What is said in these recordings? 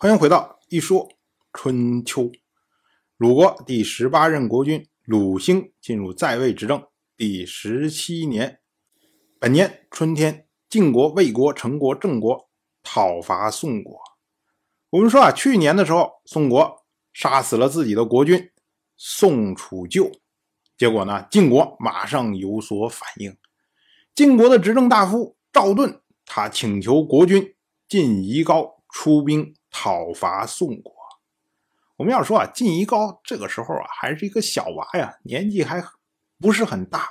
欢迎回到一说春秋。鲁国第十八任国君鲁兴进入在位执政第十七年，本年春天，晋国、魏国、陈国、郑国讨伐宋国。我们说啊，去年的时候，宋国杀死了自己的国君宋楚臼，结果呢，晋国马上有所反应。晋国的执政大夫赵盾，他请求国君晋夷高出兵。讨伐宋国，我们要说啊，晋夷高这个时候啊还是一个小娃呀，年纪还不是很大，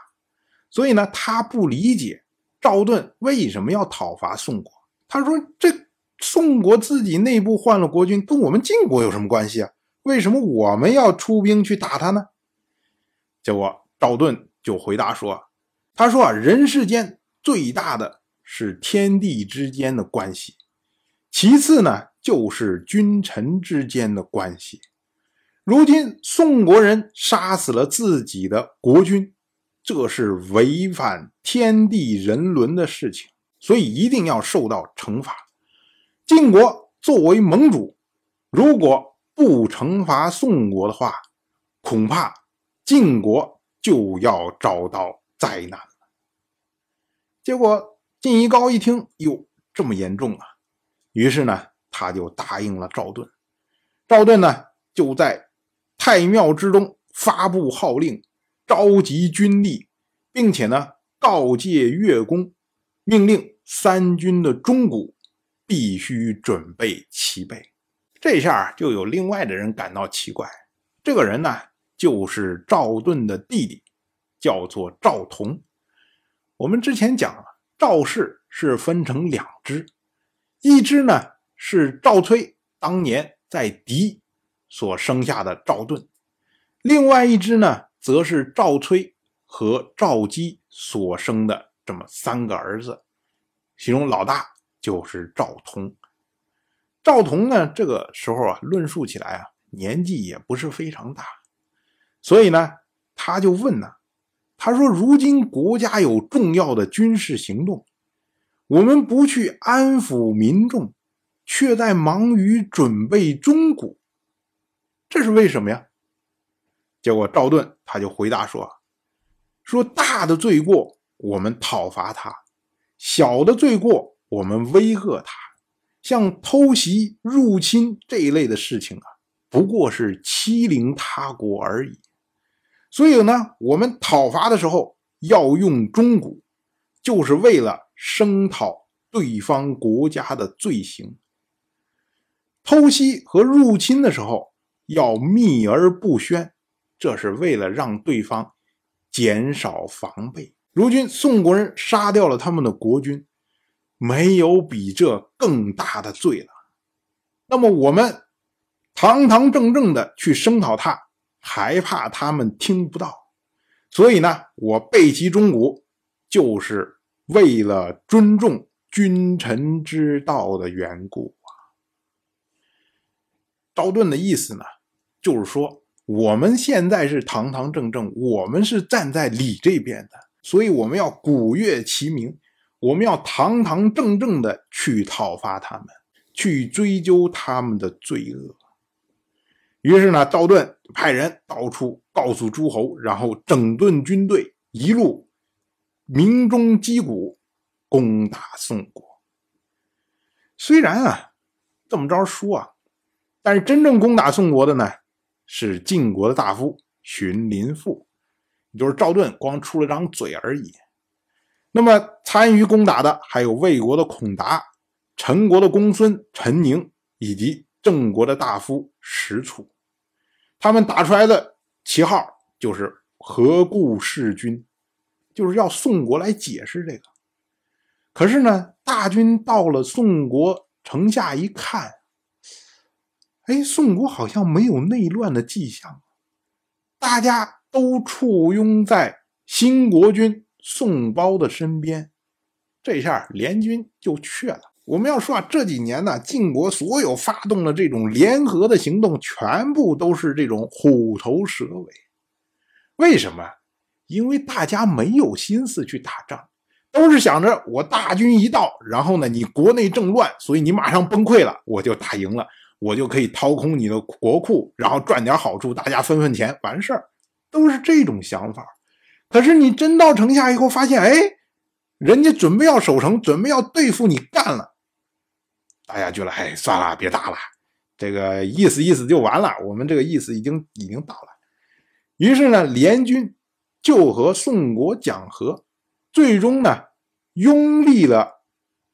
所以呢，他不理解赵盾为什么要讨伐宋国。他说：“这宋国自己内部换了国君，跟我们晋国有什么关系啊？为什么我们要出兵去打他呢？”结果赵盾就回答说：“他说啊，人世间最大的是天地之间的关系，其次呢。”就是君臣之间的关系。如今宋国人杀死了自己的国君，这是违反天地人伦的事情，所以一定要受到惩罚。晋国作为盟主，如果不惩罚宋国的话，恐怕晋国就要遭到灾难了。结果晋夷高一听，哟，这么严重啊！于是呢。他就答应了赵盾，赵盾呢就在太庙之中发布号令，召集军力，并且呢告诫乐工，命令三军的钟鼓必须准备齐备。这下就有另外的人感到奇怪，这个人呢就是赵盾的弟弟，叫做赵同。我们之前讲了，赵氏是分成两支，一支呢。是赵崔当年在狄所生下的赵盾，另外一只呢，则是赵崔和赵姬所生的这么三个儿子，其中老大就是赵同。赵同呢，这个时候啊，论述起来啊，年纪也不是非常大，所以呢，他就问呢，他说：“如今国家有重要的军事行动，我们不去安抚民众。”却在忙于准备钟鼓，这是为什么呀？结果赵盾他就回答说：“说大的罪过我们讨伐他，小的罪过我们威吓他。像偷袭、入侵这一类的事情啊，不过是欺凌他国而已。所以呢，我们讨伐的时候要用钟鼓，就是为了声讨对方国家的罪行。”偷袭和入侵的时候要秘而不宣，这是为了让对方减少防备。如今宋国人杀掉了他们的国君，没有比这更大的罪了。那么我们堂堂正正的去声讨他，还怕他们听不到？所以呢，我背其钟鼓，就是为了尊重君臣之道的缘故。赵盾的意思呢，就是说我们现在是堂堂正正，我们是站在理这边的，所以我们要鼓乐齐鸣，我们要堂堂正正的去讨伐他们，去追究他们的罪恶。于是呢，赵盾派人到处告诉诸侯，然后整顿军队，一路鸣钟击鼓，攻打宋国。虽然啊，这么着说啊。但是真正攻打宋国的呢，是晋国的大夫荀林父，也就是赵盾，光出了张嘴而已。那么参与攻打的还有魏国的孔达、陈国的公孙陈宁以及郑国的大夫石楚，他们打出来的旗号就是“何故弑君”，就是要宋国来解释这个。可是呢，大军到了宋国城下一看。哎，宋国好像没有内乱的迹象，大家都簇拥在新国君宋包的身边，这下联军就去了。我们要说啊，这几年呢，晋国所有发动的这种联合的行动，全部都是这种虎头蛇尾。为什么？因为大家没有心思去打仗，都是想着我大军一到，然后呢，你国内政乱，所以你马上崩溃了，我就打赢了。我就可以掏空你的国库，然后赚点好处，大家分分钱，完事儿，都是这种想法。可是你真到城下以后，发现，哎，人家准备要守城，准备要对付你，干了。大家觉得，哎，算了，别打了，这个意思意思就完了。我们这个意思已经已经到了。于是呢，联军就和宋国讲和，最终呢，拥立了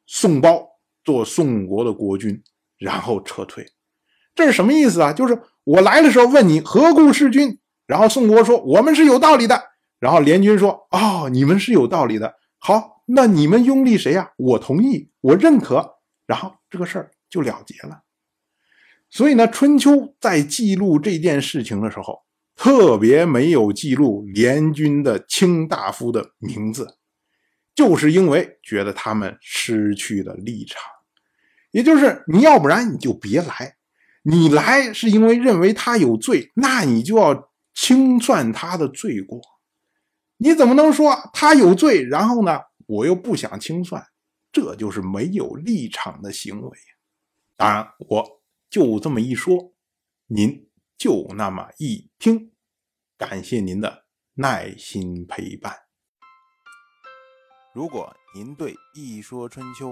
宋包做宋国的国君，然后撤退。这是什么意思啊？就是我来的时候问你何故弑君，然后宋国说我们是有道理的。然后联军说：“哦，你们是有道理的。好，那你们拥立谁呀？我同意，我认可。然后这个事儿就了结了。所以呢，《春秋》在记录这件事情的时候，特别没有记录联军的卿大夫的名字，就是因为觉得他们失去了立场。也就是你要不然你就别来，你来是因为认为他有罪，那你就要清算他的罪过。”你怎么能说他有罪？然后呢，我又不想清算，这就是没有立场的行为。当然，我就这么一说，您就那么一听。感谢您的耐心陪伴。如果您对《一说春秋》